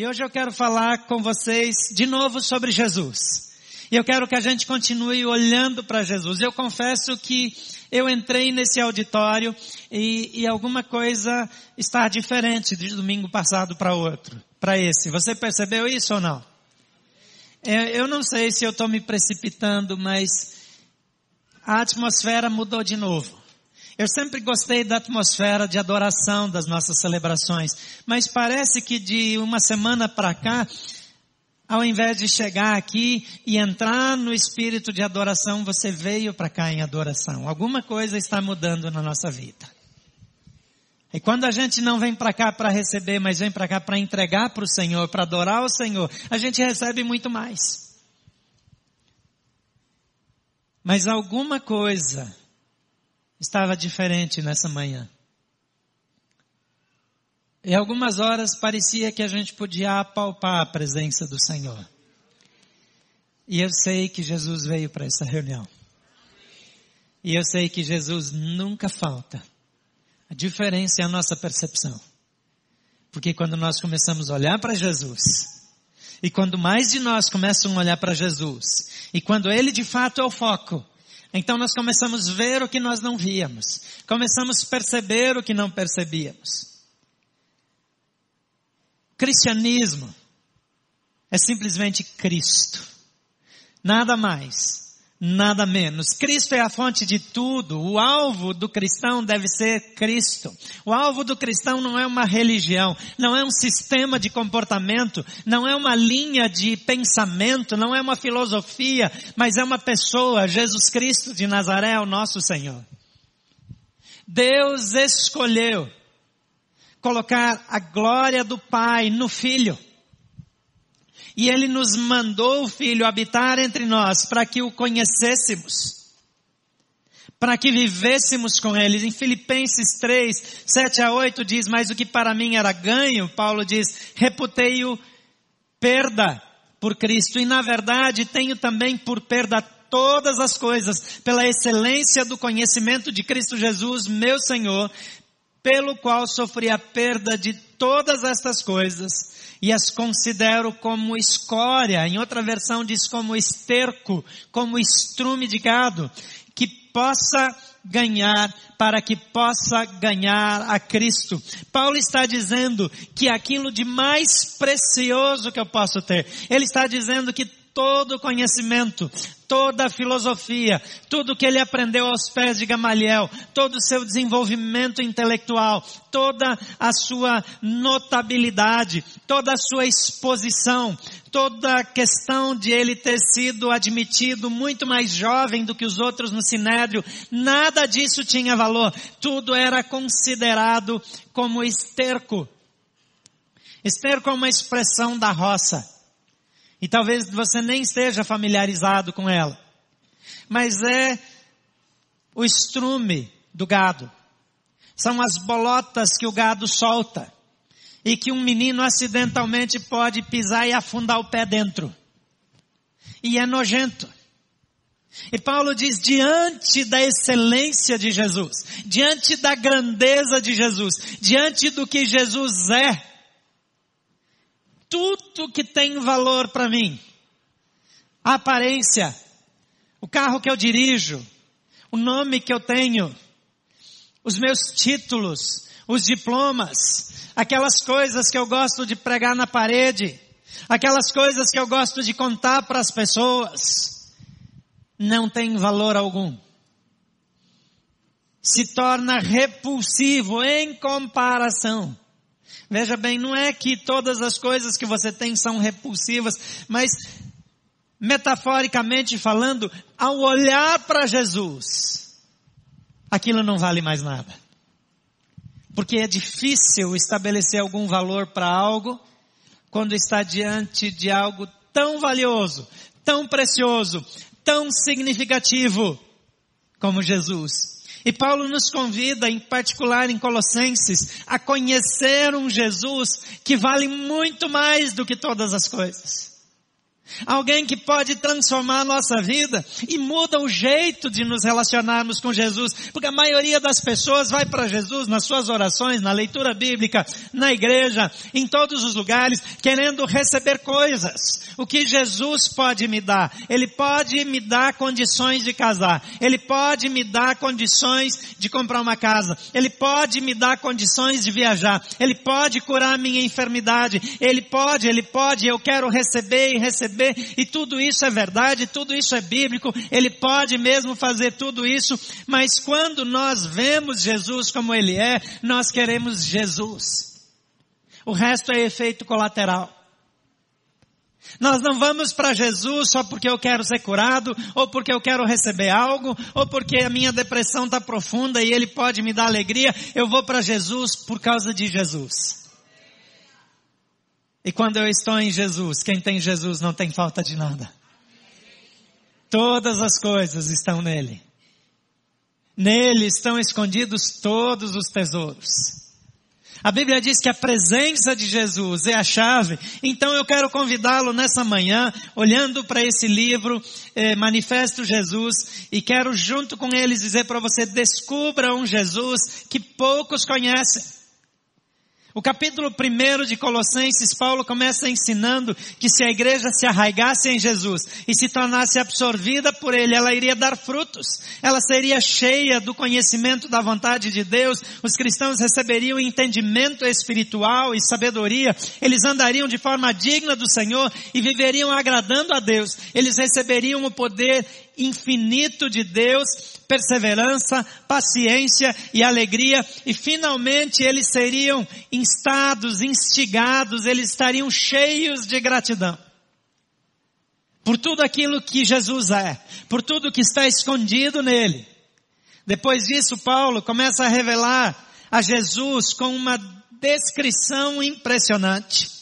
E hoje eu quero falar com vocês de novo sobre Jesus. E eu quero que a gente continue olhando para Jesus. Eu confesso que eu entrei nesse auditório e, e alguma coisa está diferente de domingo passado para outro, para esse. Você percebeu isso ou não? É, eu não sei se eu estou me precipitando, mas a atmosfera mudou de novo. Eu sempre gostei da atmosfera de adoração das nossas celebrações, mas parece que de uma semana para cá, ao invés de chegar aqui e entrar no espírito de adoração, você veio para cá em adoração. Alguma coisa está mudando na nossa vida. E quando a gente não vem para cá para receber, mas vem para cá para entregar para o Senhor, para adorar o Senhor, a gente recebe muito mais. Mas alguma coisa estava diferente nessa manhã. E algumas horas parecia que a gente podia apalpar a presença do Senhor. E eu sei que Jesus veio para essa reunião. E eu sei que Jesus nunca falta. A diferença é a nossa percepção. Porque quando nós começamos a olhar para Jesus, e quando mais de nós começam a olhar para Jesus, e quando Ele de fato é o foco, então nós começamos a ver o que nós não víamos. Começamos a perceber o que não percebíamos. Cristianismo é simplesmente Cristo. Nada mais nada menos. Cristo é a fonte de tudo. O alvo do cristão deve ser Cristo. O alvo do cristão não é uma religião, não é um sistema de comportamento, não é uma linha de pensamento, não é uma filosofia, mas é uma pessoa, Jesus Cristo de Nazaré, o nosso Senhor. Deus escolheu colocar a glória do Pai no Filho. E Ele nos mandou o Filho habitar entre nós para que o conhecêssemos. Para que vivêssemos com Ele. Em Filipenses 3, 7 a 8 diz, mas o que para mim era ganho, Paulo diz, reputei-o perda por Cristo. E na verdade tenho também por perda todas as coisas pela excelência do conhecimento de Cristo Jesus, meu Senhor, pelo qual sofri a perda de todas estas coisas e as considero como escória, em outra versão diz como esterco, como estrume de gado, que possa ganhar, para que possa ganhar a Cristo. Paulo está dizendo que aquilo de mais precioso que eu posso ter, ele está dizendo que todo conhecimento, toda a filosofia, tudo que ele aprendeu aos pés de Gamaliel, todo o seu desenvolvimento intelectual, toda a sua notabilidade, toda a sua exposição, toda a questão de ele ter sido admitido muito mais jovem do que os outros no Sinédrio, nada disso tinha valor. Tudo era considerado como esterco. Esterco é uma expressão da roça. E talvez você nem esteja familiarizado com ela. Mas é o estrume do gado. São as bolotas que o gado solta. E que um menino acidentalmente pode pisar e afundar o pé dentro. E é nojento. E Paulo diz, diante da excelência de Jesus, diante da grandeza de Jesus, diante do que Jesus é, tudo que tem valor para mim. A aparência, o carro que eu dirijo, o nome que eu tenho, os meus títulos, os diplomas, aquelas coisas que eu gosto de pregar na parede, aquelas coisas que eu gosto de contar para as pessoas, não tem valor algum. Se torna repulsivo em comparação Veja bem, não é que todas as coisas que você tem são repulsivas, mas metaforicamente falando, ao olhar para Jesus, aquilo não vale mais nada. Porque é difícil estabelecer algum valor para algo quando está diante de algo tão valioso, tão precioso, tão significativo como Jesus. E Paulo nos convida, em particular em Colossenses, a conhecer um Jesus que vale muito mais do que todas as coisas. Alguém que pode transformar a nossa vida e muda o jeito de nos relacionarmos com Jesus. Porque a maioria das pessoas vai para Jesus nas suas orações, na leitura bíblica, na igreja, em todos os lugares, querendo receber coisas. O que Jesus pode me dar? Ele pode me dar condições de casar. Ele pode me dar condições de comprar uma casa. Ele pode me dar condições de viajar. Ele pode curar minha enfermidade. Ele pode, ele pode, eu quero receber e receber receber, e tudo isso é verdade, tudo isso é bíblico, ele pode mesmo fazer tudo isso, mas quando nós vemos Jesus como ele é, nós queremos Jesus. O resto é efeito colateral. Nós não vamos para Jesus só porque eu quero ser curado, ou porque eu quero receber algo, ou porque a minha depressão está profunda e Ele pode me dar alegria. Eu vou para Jesus por causa de Jesus. E quando eu estou em Jesus, quem tem Jesus não tem falta de nada. Todas as coisas estão nele. Nele estão escondidos todos os tesouros. A Bíblia diz que a presença de Jesus é a chave. Então eu quero convidá-lo nessa manhã, olhando para esse livro, eh, Manifesto Jesus, e quero junto com eles dizer para você, descubra um Jesus que poucos conhecem. O capítulo 1 de Colossenses, Paulo começa ensinando que se a igreja se arraigasse em Jesus e se tornasse absorvida por Ele, ela iria dar frutos. Ela seria cheia do conhecimento da vontade de Deus. Os cristãos receberiam entendimento espiritual e sabedoria. Eles andariam de forma digna do Senhor e viveriam agradando a Deus. Eles receberiam o poder infinito de Deus, perseverança, paciência e alegria, e finalmente eles seriam instados, instigados, eles estariam cheios de gratidão. Por tudo aquilo que Jesus é, por tudo que está escondido nele. Depois disso, Paulo começa a revelar a Jesus com uma descrição impressionante.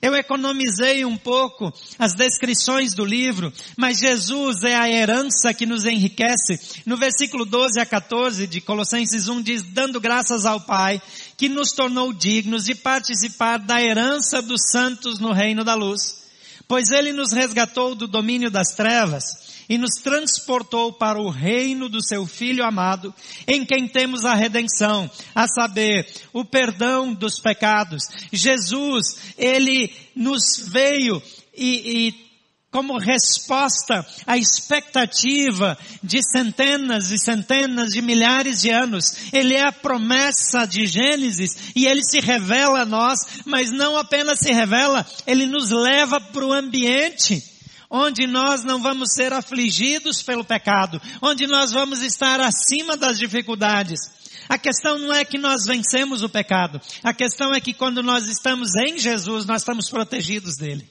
Eu economizei um pouco as descrições do livro, mas Jesus é a herança que nos enriquece. No versículo 12 a 14 de Colossenses 1 diz, dando graças ao Pai, que nos tornou dignos de participar da herança dos santos no reino da luz. Pois ele nos resgatou do domínio das trevas e nos transportou para o reino do seu Filho amado, em quem temos a redenção, a saber, o perdão dos pecados. Jesus, ele nos veio e, e como resposta à expectativa de centenas e centenas de milhares de anos. Ele é a promessa de Gênesis e ele se revela a nós, mas não apenas se revela, ele nos leva para o ambiente onde nós não vamos ser afligidos pelo pecado, onde nós vamos estar acima das dificuldades. A questão não é que nós vencemos o pecado, a questão é que quando nós estamos em Jesus, nós estamos protegidos dele.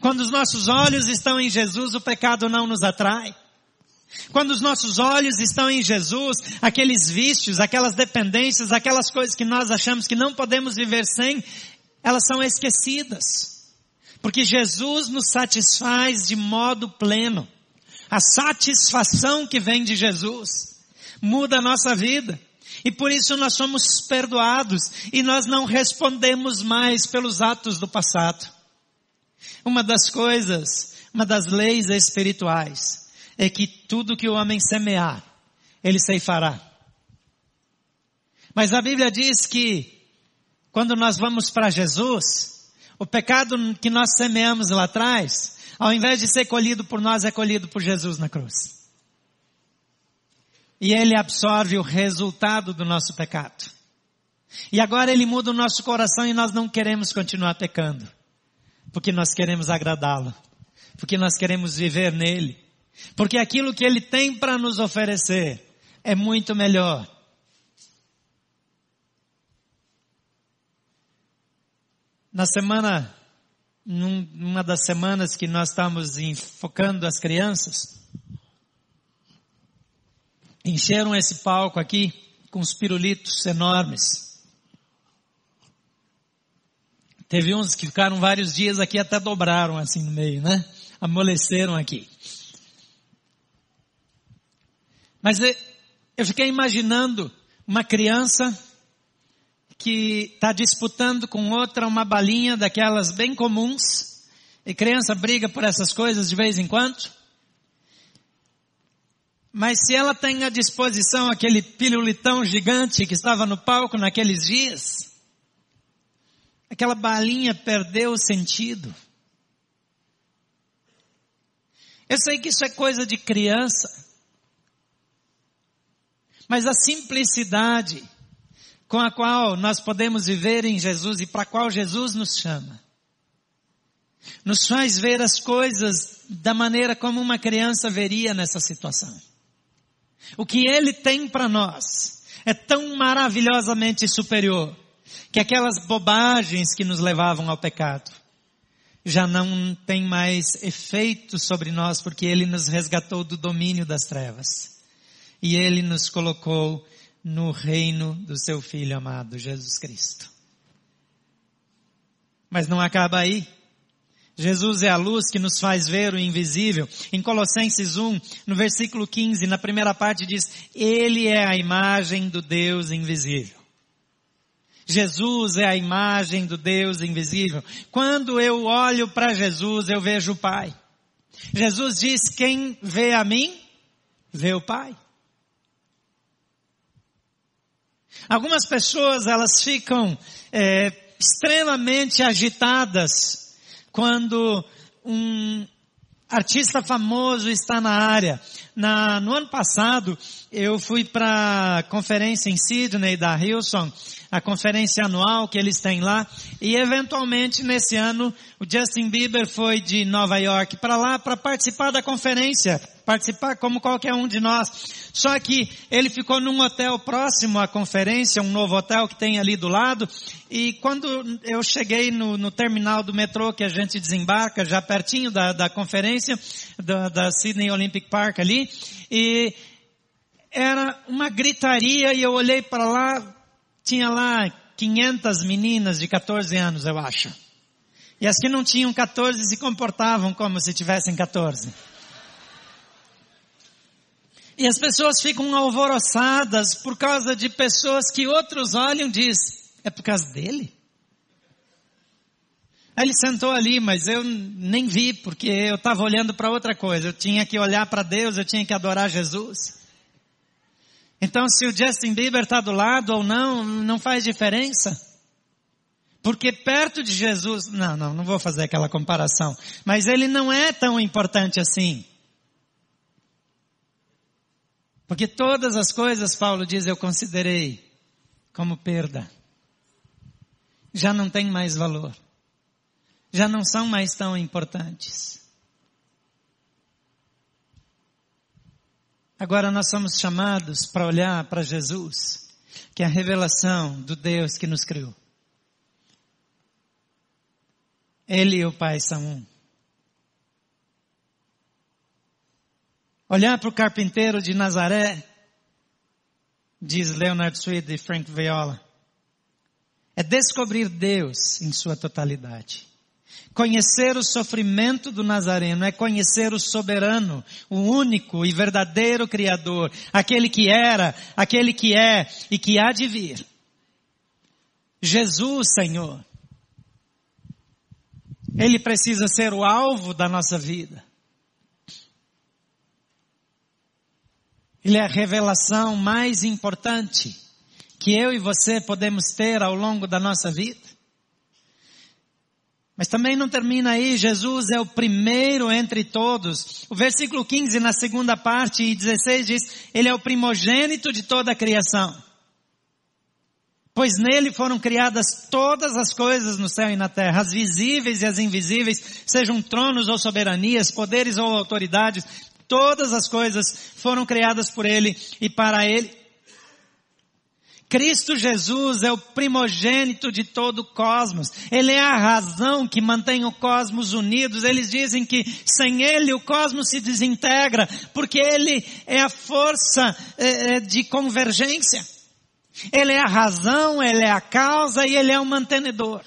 Quando os nossos olhos estão em Jesus, o pecado não nos atrai. Quando os nossos olhos estão em Jesus, aqueles vícios, aquelas dependências, aquelas coisas que nós achamos que não podemos viver sem, elas são esquecidas. Porque Jesus nos satisfaz de modo pleno. A satisfação que vem de Jesus muda a nossa vida. E por isso nós somos perdoados e nós não respondemos mais pelos atos do passado. Uma das coisas, uma das leis espirituais é que tudo que o homem semear, ele ceifará. Mas a Bíblia diz que quando nós vamos para Jesus, o pecado que nós semeamos lá atrás, ao invés de ser colhido por nós, é colhido por Jesus na cruz. E Ele absorve o resultado do nosso pecado. E agora Ele muda o nosso coração e nós não queremos continuar pecando. Porque nós queremos agradá-lo. Porque nós queremos viver nele. Porque aquilo que Ele tem para nos oferecer é muito melhor Na semana, numa das semanas que nós estamos focando as crianças, encheram esse palco aqui com os pirulitos enormes. Teve uns que ficaram vários dias aqui, até dobraram assim no meio, né? Amoleceram aqui. Mas eu fiquei imaginando uma criança que está disputando com outra uma balinha daquelas bem comuns E criança briga por essas coisas de vez em quando. Mas se ela tem à disposição aquele pirulitão gigante que estava no palco naqueles dias, aquela balinha perdeu o sentido. Eu sei que isso é coisa de criança, mas a simplicidade com a qual nós podemos viver em Jesus e para a qual Jesus nos chama, nos faz ver as coisas da maneira como uma criança veria nessa situação. O que Ele tem para nós é tão maravilhosamente superior que aquelas bobagens que nos levavam ao pecado já não tem mais efeito sobre nós porque Ele nos resgatou do domínio das trevas. E Ele nos colocou no reino do Seu Filho amado, Jesus Cristo. Mas não acaba aí. Jesus é a luz que nos faz ver o invisível. Em Colossenses 1, no versículo 15, na primeira parte diz, Ele é a imagem do Deus invisível. Jesus é a imagem do Deus invisível. Quando eu olho para Jesus, eu vejo o Pai. Jesus diz, quem vê a mim, vê o Pai. Algumas pessoas, elas ficam é, extremamente agitadas quando um artista famoso está na área. Na, no ano passado, eu fui para a conferência em Sydney da Hilson, a conferência anual que eles têm lá, e eventualmente nesse ano o Justin Bieber foi de Nova York para lá para participar da conferência, participar como qualquer um de nós. Só que ele ficou num hotel próximo à conferência, um novo hotel que tem ali do lado, e quando eu cheguei no, no terminal do metrô que a gente desembarca, já pertinho da, da conferência, da, da Sydney Olympic Park ali, e era uma gritaria e eu olhei para lá, tinha lá 500 meninas de 14 anos, eu acho. E as que não tinham 14 se comportavam como se tivessem 14. E as pessoas ficam alvoroçadas por causa de pessoas que outros olham e diz, é por causa dele? Aí ele sentou ali, mas eu nem vi, porque eu estava olhando para outra coisa. Eu tinha que olhar para Deus, eu tinha que adorar Jesus. Então, se o Justin Bieber está do lado ou não, não faz diferença. Porque perto de Jesus, não, não, não vou fazer aquela comparação, mas ele não é tão importante assim. Porque todas as coisas, Paulo diz, eu considerei como perda. Já não tem mais valor. Já não são mais tão importantes. Agora nós somos chamados para olhar para Jesus, que é a revelação do Deus que nos criou. Ele e o Pai são um. Olhar para o carpinteiro de Nazaré, diz Leonard Sweet e Frank Viola, é descobrir Deus em sua totalidade. Conhecer o sofrimento do Nazareno é conhecer o soberano, o único e verdadeiro Criador, aquele que era, aquele que é e que há de vir. Jesus, Senhor. Ele precisa ser o alvo da nossa vida. Ele é a revelação mais importante que eu e você podemos ter ao longo da nossa vida. Mas também não termina aí, Jesus é o primeiro entre todos. O versículo 15 na segunda parte e 16 diz, Ele é o primogênito de toda a criação. Pois nele foram criadas todas as coisas no céu e na terra, as visíveis e as invisíveis, sejam tronos ou soberanias, poderes ou autoridades, todas as coisas foram criadas por ele e para ele. Cristo Jesus é o primogênito de todo o cosmos. Ele é a razão que mantém o cosmos unidos. Eles dizem que sem Ele o cosmos se desintegra, porque Ele é a força é, de convergência. Ele é a razão, Ele é a causa e Ele é o mantenedor.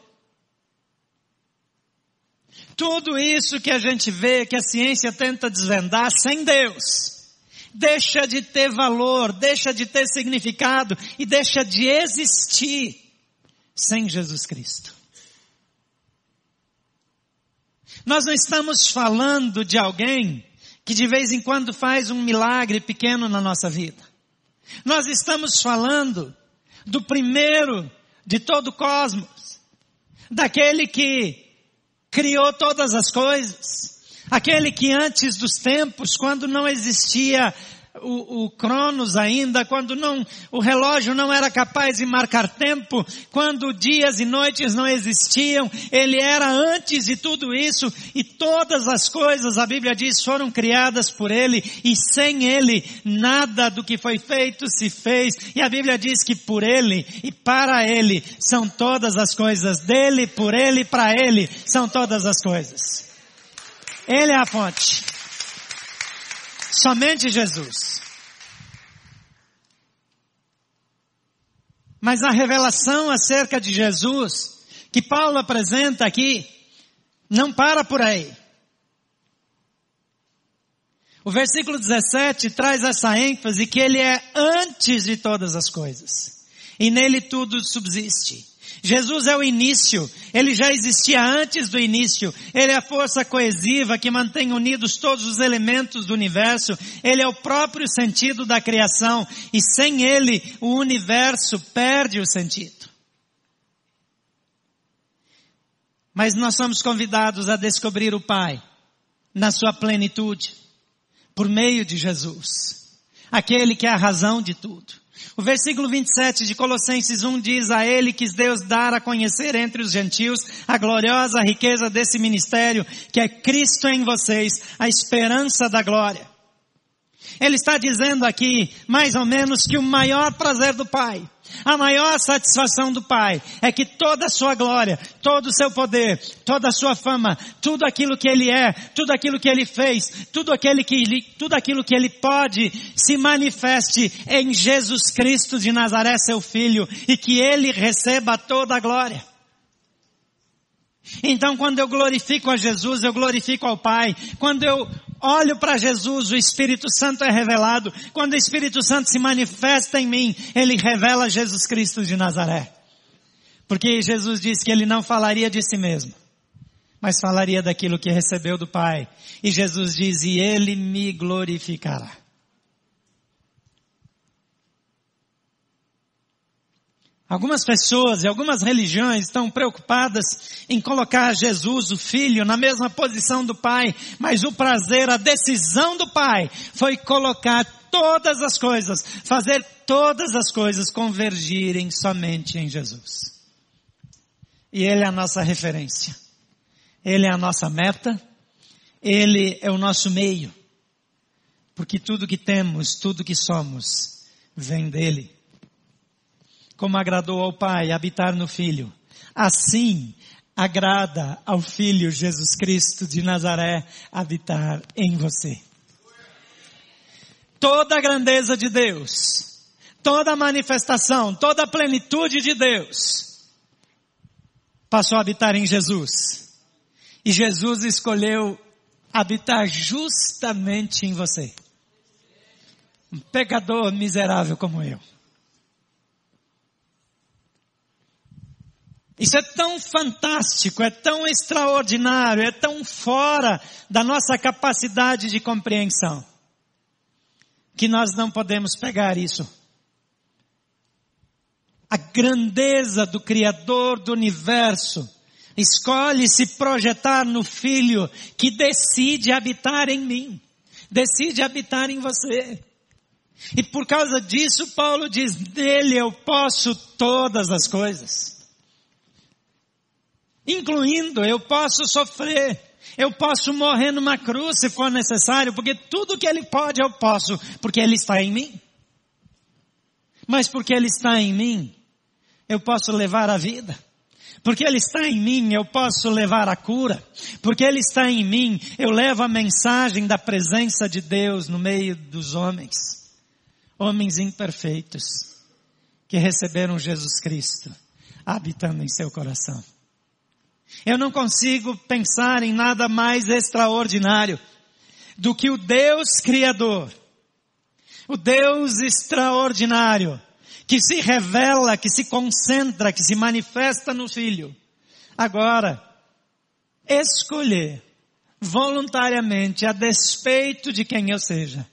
Tudo isso que a gente vê, que a ciência tenta desvendar, sem Deus deixa de ter valor, deixa de ter significado e deixa de existir sem Jesus Cristo. Nós não estamos falando de alguém que de vez em quando faz um milagre pequeno na nossa vida. Nós estamos falando do primeiro de todo o cosmos, daquele que criou todas as coisas, aquele que antes dos tempos, quando não existia o, o Cronos ainda, quando não, o relógio não era capaz de marcar tempo, quando dias e noites não existiam, ele era antes de tudo isso e todas as coisas, a Bíblia diz, foram criadas por ele e sem ele nada do que foi feito se fez e a Bíblia diz que por ele e para ele são todas as coisas, dele, por ele, para ele são todas as coisas. Ele é a fonte. Somente Jesus. Mas a revelação acerca de Jesus, que Paulo apresenta aqui, não para por aí. O versículo 17 traz essa ênfase que ele é antes de todas as coisas. E nele tudo subsiste. Jesus é o início, ele já existia antes do início, ele é a força coesiva que mantém unidos todos os elementos do universo, ele é o próprio sentido da criação e sem ele o universo perde o sentido. Mas nós somos convidados a descobrir o Pai na sua plenitude, por meio de Jesus, aquele que é a razão de tudo. O versículo 27 de Colossenses 1 diz a ele que Deus dar a conhecer entre os gentios a gloriosa riqueza desse ministério que é Cristo em vocês, a esperança da glória. Ele está dizendo aqui, mais ou menos, que o maior prazer do Pai a maior satisfação do Pai é que toda a sua glória, todo o seu poder, toda a sua fama, tudo aquilo que Ele é, tudo aquilo que Ele fez, tudo, aquele que, tudo aquilo que Ele pode, se manifeste em Jesus Cristo de Nazaré, seu Filho, e que Ele receba toda a glória. Então quando eu glorifico a Jesus, eu glorifico ao Pai. Quando eu olho para Jesus, o Espírito Santo é revelado. Quando o Espírito Santo se manifesta em mim, ele revela Jesus Cristo de Nazaré. Porque Jesus disse que ele não falaria de si mesmo, mas falaria daquilo que recebeu do Pai. E Jesus diz, e ele me glorificará. Algumas pessoas e algumas religiões estão preocupadas em colocar Jesus, o Filho, na mesma posição do Pai, mas o prazer, a decisão do Pai foi colocar todas as coisas, fazer todas as coisas convergirem somente em Jesus. E Ele é a nossa referência. Ele é a nossa meta. Ele é o nosso meio. Porque tudo que temos, tudo que somos, vem dEle como agradou ao Pai habitar no Filho, assim agrada ao Filho Jesus Cristo de Nazaré habitar em você. Toda a grandeza de Deus, toda a manifestação, toda a plenitude de Deus passou a habitar em Jesus. E Jesus escolheu habitar justamente em você. Um pecador miserável como eu. Isso é tão fantástico, é tão extraordinário, é tão fora da nossa capacidade de compreensão, que nós não podemos pegar isso. A grandeza do Criador do universo escolhe se projetar no Filho que decide habitar em mim, decide habitar em você. E por causa disso, Paulo diz, nele eu posso todas as coisas incluindo eu posso sofrer, eu posso morrer numa cruz se for necessário, porque tudo que Ele pode eu posso, porque Ele está em mim. Mas porque Ele está em mim, eu posso levar a vida. Porque Ele está em mim, eu posso levar a cura. Porque Ele está em mim, eu levo a mensagem da presença de Deus no meio dos homens. Homens imperfeitos, que receberam Jesus Cristo habitando em seu coração. Eu não consigo pensar em nada mais extraordinário do que o Deus Criador, o Deus extraordinário, que se revela, que se concentra, que se manifesta no Filho. Agora, escolher voluntariamente, a despeito de quem eu seja,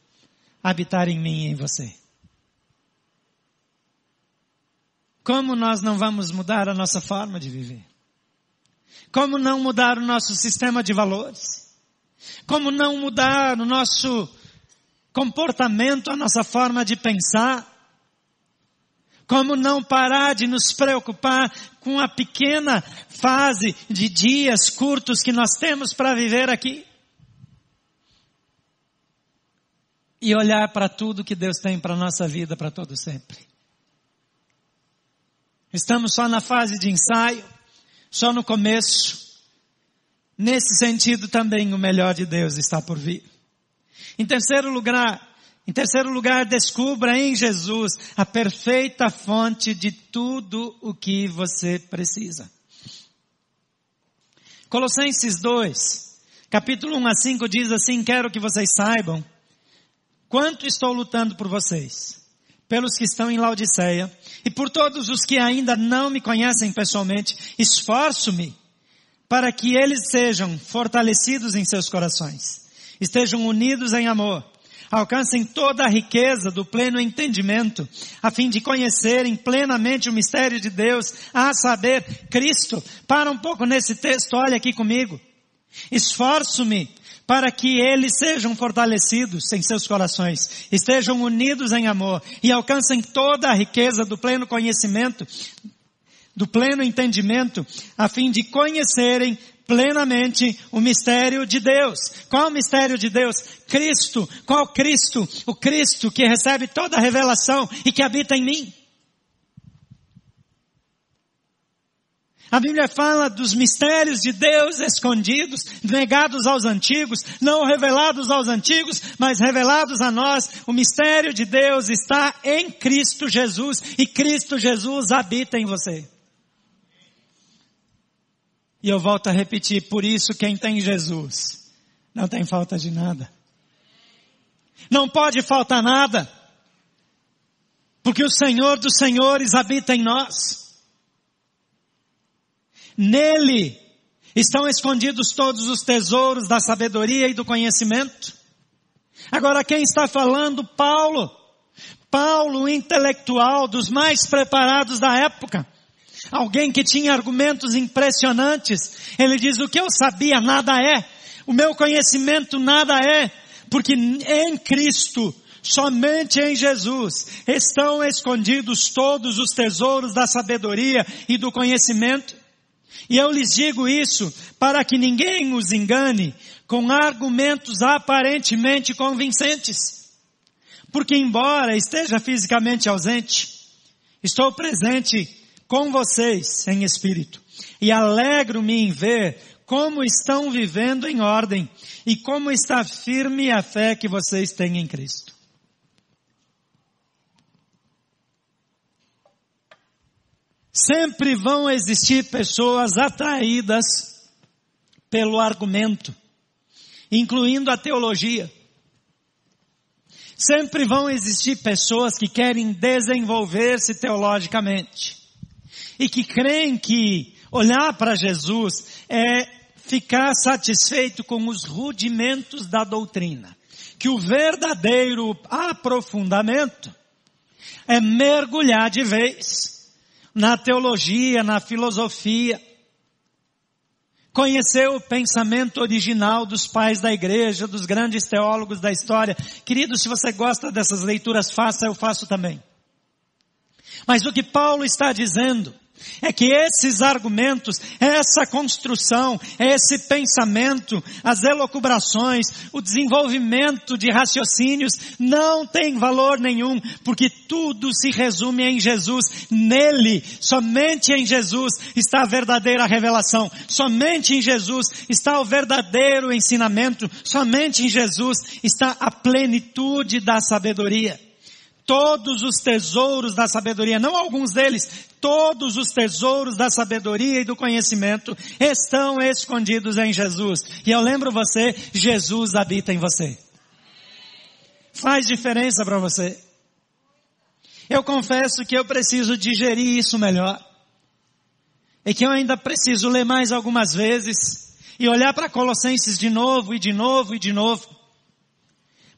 habitar em mim e em você. Como nós não vamos mudar a nossa forma de viver? Como não mudar o nosso sistema de valores? Como não mudar o nosso comportamento, a nossa forma de pensar? Como não parar de nos preocupar com a pequena fase de dias curtos que nós temos para viver aqui? E olhar para tudo que Deus tem para a nossa vida para todo sempre. Estamos só na fase de ensaio, só no começo. Nesse sentido também o melhor de Deus está por vir. Em terceiro lugar, em terceiro lugar, descubra em Jesus a perfeita fonte de tudo o que você precisa. Colossenses 2, capítulo 1 a 5 diz assim, quero que vocês saibam quanto estou lutando por vocês, pelos que estão em Laodiceia e por todos os que ainda não me conhecem pessoalmente, esforço-me para que eles sejam fortalecidos em seus corações, estejam unidos em amor, alcancem toda a riqueza do pleno entendimento, a fim de conhecerem plenamente o mistério de Deus, a saber, Cristo. Para um pouco nesse texto, olha aqui comigo. Esforço-me para que eles sejam fortalecidos em seus corações, estejam unidos em amor e alcancem toda a riqueza do pleno conhecimento, do pleno entendimento, a fim de conhecerem plenamente o mistério de Deus. Qual o mistério de Deus? Cristo. Qual Cristo? O Cristo que recebe toda a revelação e que habita em mim. A Bíblia fala dos mistérios de Deus escondidos, negados aos antigos, não revelados aos antigos, mas revelados a nós. O mistério de Deus está em Cristo Jesus e Cristo Jesus habita em você. E eu volto a repetir, por isso quem tem Jesus não tem falta de nada. Não pode faltar nada. Porque o Senhor dos Senhores habita em nós. Nele estão escondidos todos os tesouros da sabedoria e do conhecimento. Agora quem está falando? Paulo. Paulo, intelectual dos mais preparados da época. Alguém que tinha argumentos impressionantes. Ele diz, o que eu sabia nada é. O meu conhecimento nada é. Porque em Cristo, somente em Jesus, estão escondidos todos os tesouros da sabedoria e do conhecimento. E eu lhes digo isso para que ninguém os engane com argumentos aparentemente convincentes. Porque embora esteja fisicamente ausente, estou presente com vocês em espírito. E alegro-me em ver como estão vivendo em ordem e como está firme a fé que vocês têm em Cristo. Sempre vão existir pessoas atraídas pelo argumento, incluindo a teologia. Sempre vão existir pessoas que querem desenvolver-se teologicamente e que creem que olhar para Jesus é ficar satisfeito com os rudimentos da doutrina. Que o verdadeiro aprofundamento é mergulhar de vez na teologia, na filosofia, conhecer o pensamento original dos pais da igreja, dos grandes teólogos da história. Querido, se você gosta dessas leituras, faça, eu faço também. Mas o que Paulo está dizendo é que esses argumentos, essa construção, esse pensamento, as elocubrações, o desenvolvimento de raciocínios não tem valor nenhum, porque tudo se resume em Jesus. Nele, somente em Jesus está a verdadeira revelação. Somente em Jesus está o verdadeiro ensinamento. Somente em Jesus está a plenitude da sabedoria todos os tesouros da sabedoria, não alguns deles, todos os tesouros da sabedoria e do conhecimento estão escondidos em Jesus. E eu lembro você, Jesus habita em você. Faz diferença para você. Eu confesso que eu preciso digerir isso melhor. E que eu ainda preciso ler mais algumas vezes e olhar para Colossenses de novo e de novo e de novo.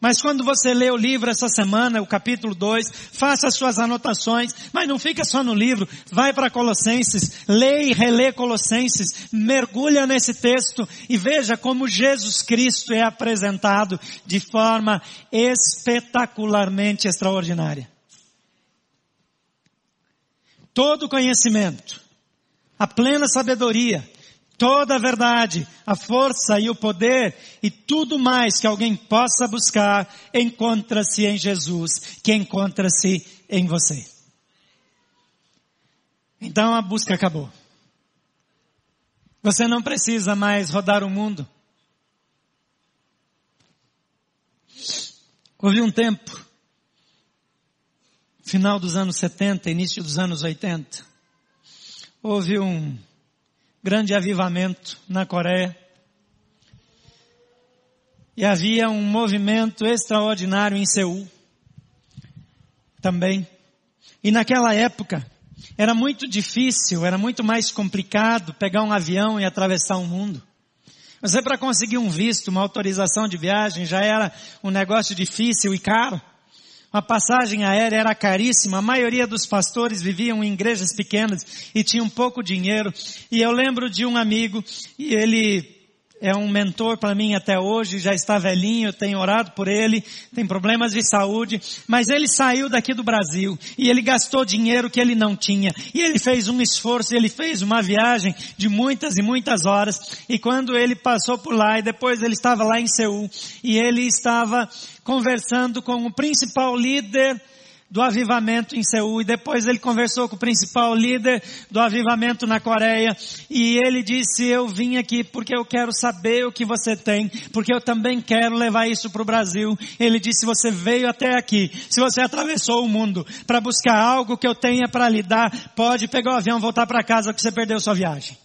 Mas quando você lê o livro essa semana, o capítulo 2, faça suas anotações, mas não fica só no livro, vai para Colossenses, lê e relê Colossenses, mergulha nesse texto e veja como Jesus Cristo é apresentado de forma espetacularmente extraordinária. Todo conhecimento, a plena sabedoria, toda a verdade, a força e o poder e tudo mais que alguém possa buscar encontra-se em Jesus, que encontra-se em você. Então a busca acabou. Você não precisa mais rodar o mundo. Houve um tempo, final dos anos 70, início dos anos 80, houve um grande avivamento na Coreia. E havia um movimento extraordinário em Seul também. E naquela época era muito difícil, era muito mais complicado pegar um avião e atravessar o mundo. Você para conseguir um visto, uma autorização de viagem já era um negócio difícil e caro. A passagem aérea era caríssima, a maioria dos pastores viviam em igrejas pequenas e tinham pouco dinheiro. E eu lembro de um amigo, e ele é um mentor para mim até hoje, já está velhinho, tenho orado por ele, tem problemas de saúde, mas ele saiu daqui do Brasil e ele gastou dinheiro que ele não tinha. E ele fez um esforço, ele fez uma viagem de muitas e muitas horas. E quando ele passou por lá e depois ele estava lá em Seul e ele estava conversando com o principal líder do avivamento em Seul e depois ele conversou com o principal líder do avivamento na Coreia e ele disse eu vim aqui porque eu quero saber o que você tem, porque eu também quero levar isso para o Brasil. Ele disse você veio até aqui, se você atravessou o mundo para buscar algo que eu tenha para lhe dar, pode pegar o avião, voltar para casa que você perdeu sua viagem.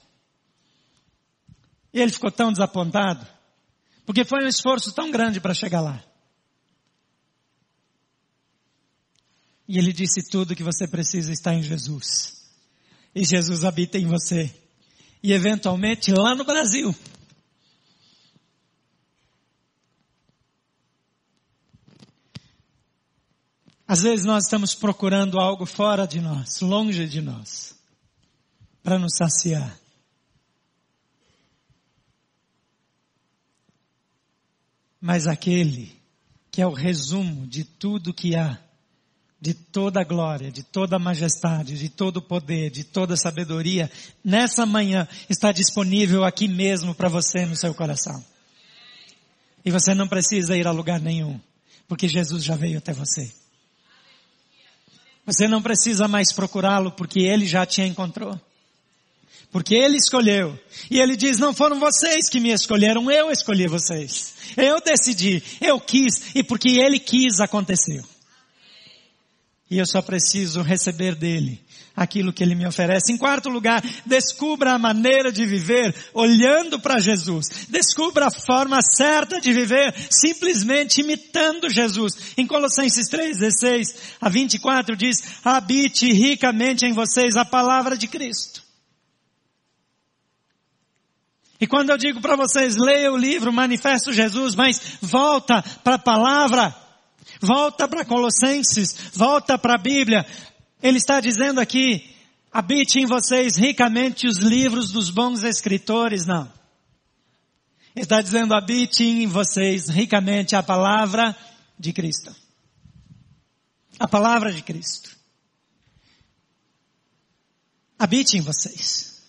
E ele ficou tão desapontado, porque foi um esforço tão grande para chegar lá. E ele disse tudo que você precisa está em Jesus. E Jesus habita em você. E eventualmente lá no Brasil. Às vezes nós estamos procurando algo fora de nós, longe de nós, para nos saciar. Mas aquele que é o resumo de tudo que há de toda a glória, de toda a majestade, de todo o poder, de toda a sabedoria, nessa manhã está disponível aqui mesmo para você no seu coração. E você não precisa ir a lugar nenhum, porque Jesus já veio até você. Você não precisa mais procurá-lo, porque ele já te encontrou. Porque ele escolheu. E ele diz, não foram vocês que me escolheram, eu escolhi vocês. Eu decidi, eu quis, e porque ele quis aconteceu. E eu só preciso receber dele aquilo que ele me oferece. Em quarto lugar, descubra a maneira de viver olhando para Jesus. Descubra a forma certa de viver simplesmente imitando Jesus. Em Colossenses 3, 16 a 24 diz, habite ricamente em vocês a palavra de Cristo. E quando eu digo para vocês, leia o livro Manifesto Jesus, mas volta para a palavra, Volta para Colossenses, volta para a Bíblia. Ele está dizendo aqui, habite em vocês ricamente os livros dos bons escritores, não. Ele está dizendo, habite em vocês ricamente a palavra de Cristo. A palavra de Cristo. Habite em vocês.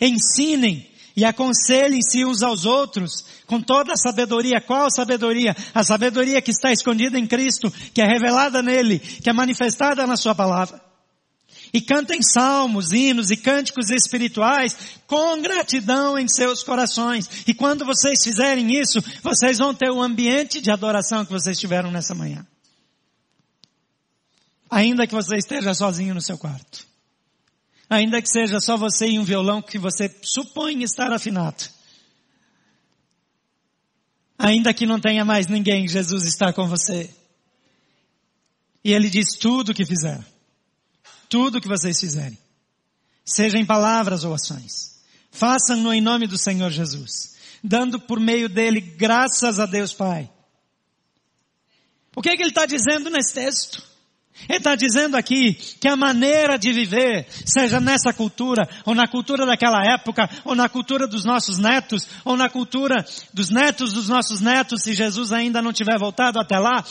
Ensinem e aconselhem-se uns aos outros com toda a sabedoria. Qual sabedoria? A sabedoria que está escondida em Cristo, que é revelada nele, que é manifestada na sua palavra. E cantem salmos, hinos e cânticos espirituais com gratidão em seus corações. E quando vocês fizerem isso, vocês vão ter o ambiente de adoração que vocês tiveram nessa manhã. Ainda que você esteja sozinho no seu quarto. Ainda que seja só você e um violão que você supõe estar afinado. Ainda que não tenha mais ninguém, Jesus está com você. E Ele diz tudo o que fizer. Tudo o que vocês fizerem. Seja em palavras ou ações. Façam-no em nome do Senhor Jesus. dando por meio dele graças a Deus Pai. O que, é que ele está dizendo nesse texto? Ele está dizendo aqui que a maneira de viver, seja nessa cultura, ou na cultura daquela época, ou na cultura dos nossos netos, ou na cultura dos netos dos nossos netos, se Jesus ainda não tiver voltado até lá,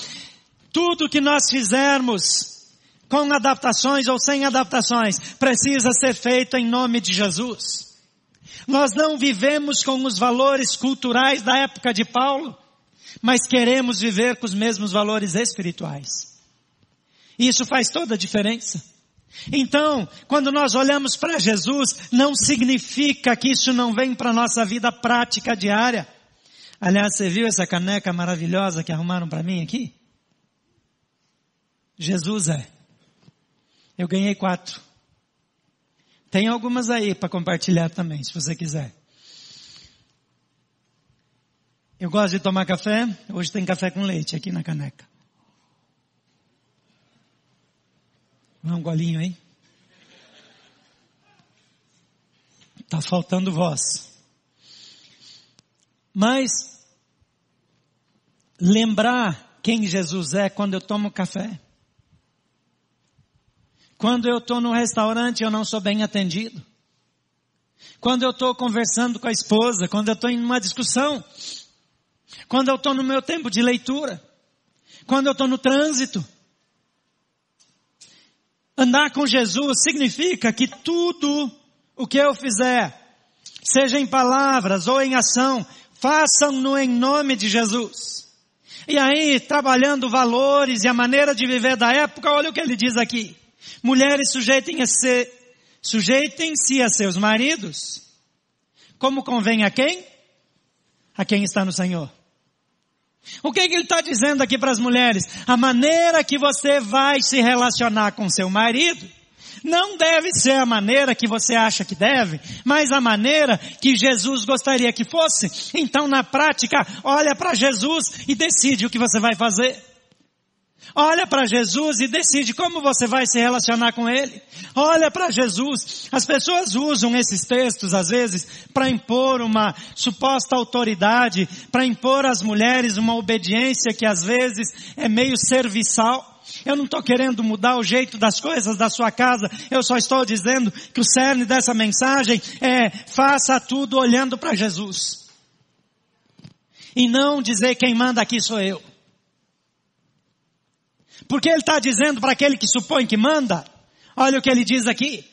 tudo que nós fizermos, com adaptações ou sem adaptações, precisa ser feito em nome de Jesus. Nós não vivemos com os valores culturais da época de Paulo, mas queremos viver com os mesmos valores espirituais. E isso faz toda a diferença. Então, quando nós olhamos para Jesus, não significa que isso não vem para a nossa vida prática diária. Aliás, você viu essa caneca maravilhosa que arrumaram para mim aqui? Jesus é. Eu ganhei quatro. Tem algumas aí para compartilhar também, se você quiser. Eu gosto de tomar café. Hoje tem café com leite aqui na caneca. Um golinho aí. Tá faltando voz. Mas lembrar quem Jesus é quando eu tomo café. Quando eu estou no restaurante eu não sou bem atendido. Quando eu estou conversando com a esposa, quando eu estou em uma discussão, quando eu estou no meu tempo de leitura, quando eu estou no trânsito. Andar com Jesus significa que tudo o que eu fizer, seja em palavras ou em ação, façam-no em nome de Jesus. E aí, trabalhando valores e a maneira de viver da época, olha o que ele diz aqui. Mulheres sujeitem-se sujeitem a seus maridos, como convém a quem? A quem está no Senhor. O que, que ele está dizendo aqui para as mulheres? A maneira que você vai se relacionar com seu marido não deve ser a maneira que você acha que deve, mas a maneira que Jesus gostaria que fosse. Então, na prática, olha para Jesus e decide o que você vai fazer. Olha para Jesus e decide como você vai se relacionar com Ele. Olha para Jesus. As pessoas usam esses textos, às vezes, para impor uma suposta autoridade, para impor às mulheres uma obediência que às vezes é meio serviçal. Eu não estou querendo mudar o jeito das coisas da sua casa, eu só estou dizendo que o cerne dessa mensagem é faça tudo olhando para Jesus. E não dizer quem manda aqui sou eu. Porque ele está dizendo para aquele que supõe que manda, olha o que ele diz aqui.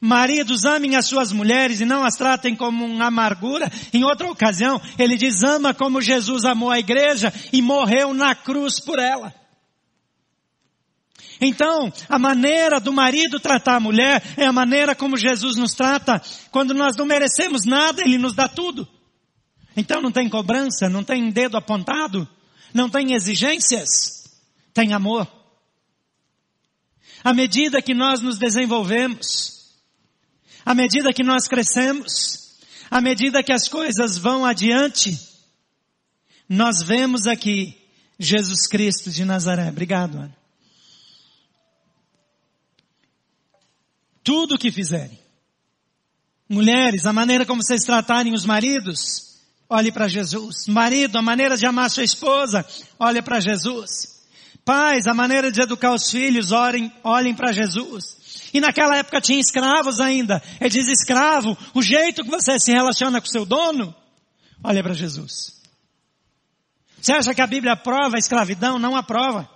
Maridos, amem as suas mulheres e não as tratem como uma amargura. Em outra ocasião, ele diz, ama como Jesus amou a igreja e morreu na cruz por ela. Então, a maneira do marido tratar a mulher é a maneira como Jesus nos trata. Quando nós não merecemos nada, Ele nos dá tudo. Então não tem cobrança, não tem dedo apontado, não tem exigências tem amor. À medida que nós nos desenvolvemos, à medida que nós crescemos, à medida que as coisas vão adiante, nós vemos aqui Jesus Cristo de Nazaré. Obrigado, Ana. Tudo o que fizerem. Mulheres, a maneira como vocês tratarem os maridos, olhe para Jesus. Marido, a maneira de amar sua esposa, olhe para Jesus. Pais, a maneira de educar os filhos, orem, olhem para Jesus. E naquela época tinha escravos ainda. Ele diz escravo, o jeito que você se relaciona com seu dono, olha para Jesus. Você acha que a Bíblia aprova a escravidão? Não aprova.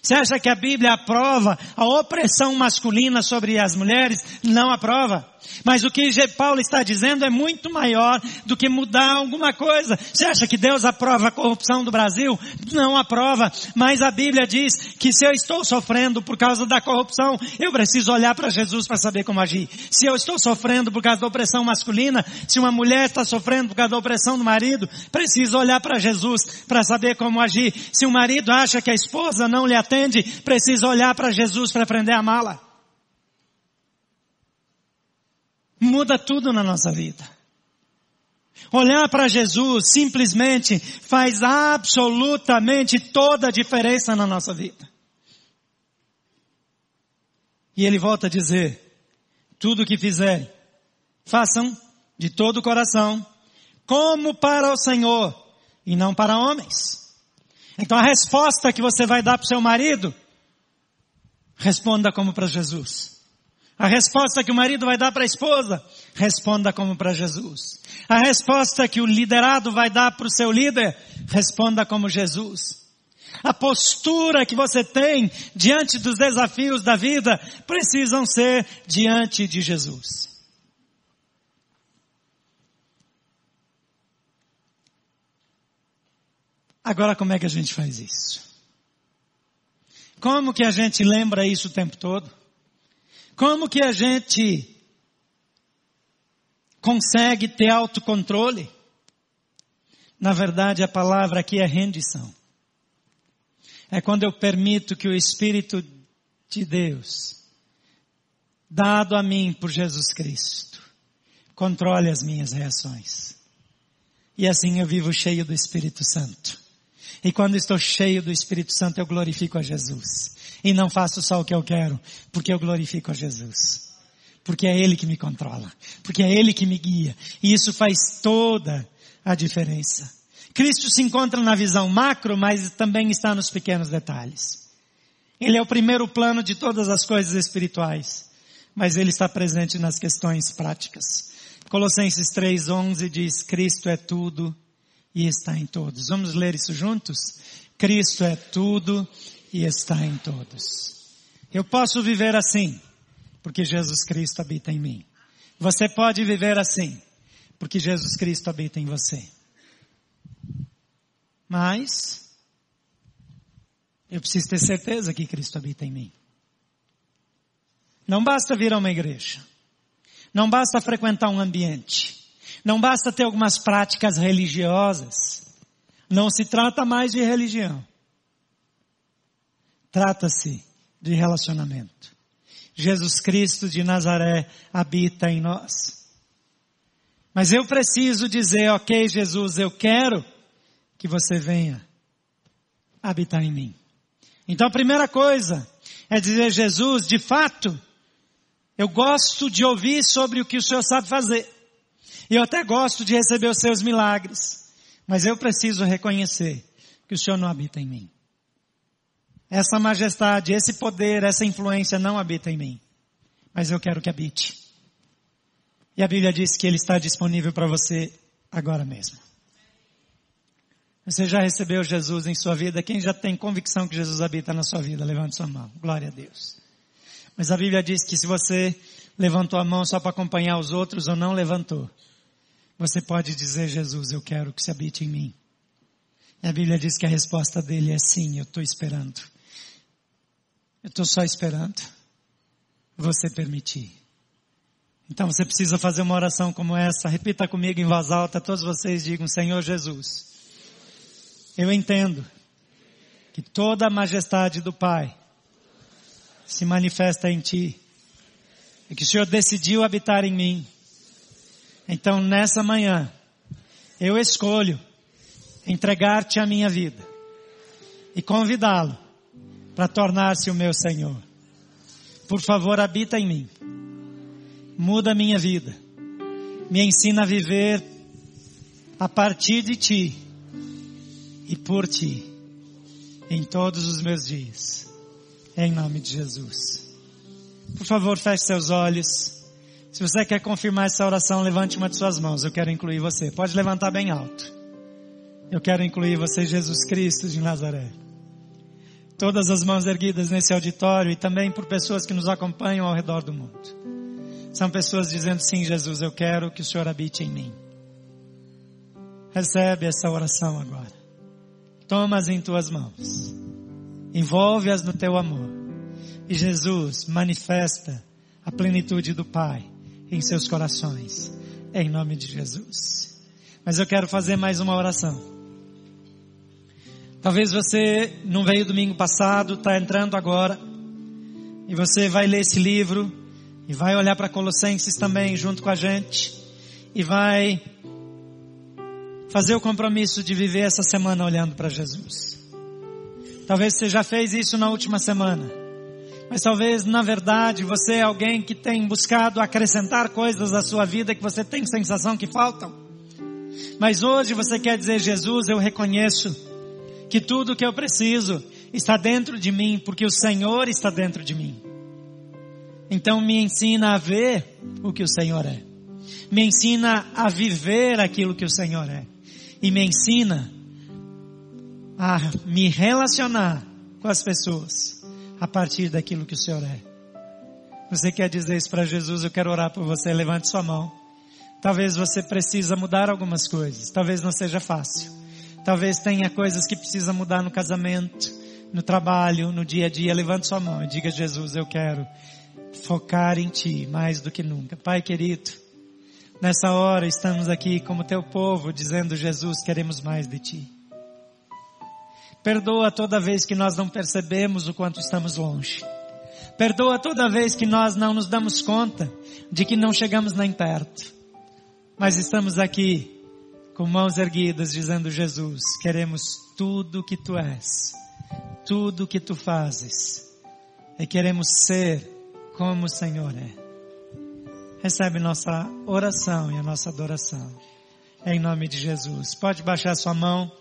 Você acha que a Bíblia aprova a opressão masculina sobre as mulheres? Não aprova. Mas o que Paulo está dizendo é muito maior do que mudar alguma coisa. Você acha que Deus aprova a corrupção do Brasil? Não aprova. Mas a Bíblia diz que se eu estou sofrendo por causa da corrupção, eu preciso olhar para Jesus para saber como agir. Se eu estou sofrendo por causa da opressão masculina, se uma mulher está sofrendo por causa da opressão do marido, preciso olhar para Jesus para saber como agir. Se o marido acha que a esposa não lhe atende, precisa olhar para Jesus para aprender a amá-la. Muda tudo na nossa vida. Olhar para Jesus simplesmente faz absolutamente toda a diferença na nossa vida. E ele volta a dizer, tudo o que fizerem, façam de todo o coração, como para o Senhor e não para homens. Então a resposta que você vai dar para o seu marido, responda como para Jesus. A resposta que o marido vai dar para a esposa, responda como para Jesus. A resposta que o liderado vai dar para o seu líder, responda como Jesus. A postura que você tem diante dos desafios da vida precisam ser diante de Jesus. Agora como é que a gente faz isso? Como que a gente lembra isso o tempo todo? Como que a gente consegue ter autocontrole? Na verdade, a palavra aqui é rendição. É quando eu permito que o Espírito de Deus, dado a mim por Jesus Cristo, controle as minhas reações. E assim eu vivo cheio do Espírito Santo. E quando estou cheio do Espírito Santo, eu glorifico a Jesus. E não faço só o que eu quero, porque eu glorifico a Jesus. Porque é Ele que me controla. Porque é Ele que me guia. E isso faz toda a diferença. Cristo se encontra na visão macro, mas também está nos pequenos detalhes. Ele é o primeiro plano de todas as coisas espirituais, mas ele está presente nas questões práticas. Colossenses 3:11 diz: Cristo é tudo e está em todos. Vamos ler isso juntos? Cristo é tudo e está em todos. Eu posso viver assim, porque Jesus Cristo habita em mim. Você pode viver assim, porque Jesus Cristo habita em você. Mas, eu preciso ter certeza que Cristo habita em mim. Não basta vir a uma igreja. Não basta frequentar um ambiente. Não basta ter algumas práticas religiosas. Não se trata mais de religião. Trata-se de relacionamento. Jesus Cristo de Nazaré habita em nós. Mas eu preciso dizer, ok, Jesus, eu quero que você venha habitar em mim. Então a primeira coisa é dizer, Jesus, de fato, eu gosto de ouvir sobre o que o Senhor sabe fazer. Eu até gosto de receber os seus milagres, mas eu preciso reconhecer que o Senhor não habita em mim. Essa majestade, esse poder, essa influência não habita em mim, mas eu quero que habite. E a Bíblia diz que Ele está disponível para você agora mesmo. Você já recebeu Jesus em sua vida? Quem já tem convicção que Jesus habita na sua vida? Levante sua mão. Glória a Deus. Mas a Bíblia diz que se você levantou a mão só para acompanhar os outros ou não levantou, você pode dizer, Jesus, eu quero que se habite em mim. E a Bíblia diz que a resposta dele é sim, eu estou esperando. Eu estou só esperando você permitir. Então você precisa fazer uma oração como essa. Repita comigo em voz alta. Todos vocês digam, Senhor Jesus, eu entendo que toda a majestade do Pai se manifesta em Ti. E que o Senhor decidiu habitar em mim. Então nessa manhã, eu escolho entregar-te a minha vida e convidá-lo para tornar-se o meu Senhor. Por favor, habita em mim. Muda a minha vida. Me ensina a viver a partir de ti e por ti em todos os meus dias. Em nome de Jesus. Por favor, feche seus olhos. Se você quer confirmar essa oração, levante uma de suas mãos. Eu quero incluir você. Pode levantar bem alto. Eu quero incluir você, Jesus Cristo de Nazaré. Todas as mãos erguidas nesse auditório e também por pessoas que nos acompanham ao redor do mundo. São pessoas dizendo sim, Jesus, eu quero que o Senhor habite em mim. Recebe essa oração agora. Toma-as em tuas mãos. Envolve-as no teu amor. E Jesus manifesta a plenitude do Pai em seus corações. Em nome de Jesus. Mas eu quero fazer mais uma oração. Talvez você não veio domingo passado, está entrando agora, e você vai ler esse livro, e vai olhar para Colossenses também junto com a gente, e vai fazer o compromisso de viver essa semana olhando para Jesus. Talvez você já fez isso na última semana. Mas talvez, na verdade, você é alguém que tem buscado acrescentar coisas à sua vida que você tem sensação que faltam. Mas hoje você quer dizer, Jesus, eu reconheço que tudo que eu preciso está dentro de mim, porque o Senhor está dentro de mim. Então me ensina a ver o que o Senhor é. Me ensina a viver aquilo que o Senhor é. E me ensina a me relacionar com as pessoas a partir daquilo que o Senhor é. Você quer dizer isso para Jesus? Eu quero orar por você. Levante sua mão. Talvez você precisa mudar algumas coisas. Talvez não seja fácil. Talvez tenha coisas que precisa mudar no casamento, no trabalho, no dia a dia. Levante sua mão e diga, Jesus, eu quero focar em Ti mais do que nunca. Pai querido, nessa hora estamos aqui como Teu povo dizendo, Jesus, queremos mais de Ti. Perdoa toda vez que nós não percebemos o quanto estamos longe. Perdoa toda vez que nós não nos damos conta de que não chegamos nem perto. Mas estamos aqui com mãos erguidas dizendo Jesus, queremos tudo que tu és, tudo que tu fazes. E queremos ser como o Senhor é. Recebe nossa oração e a nossa adoração. Em nome de Jesus. Pode baixar sua mão.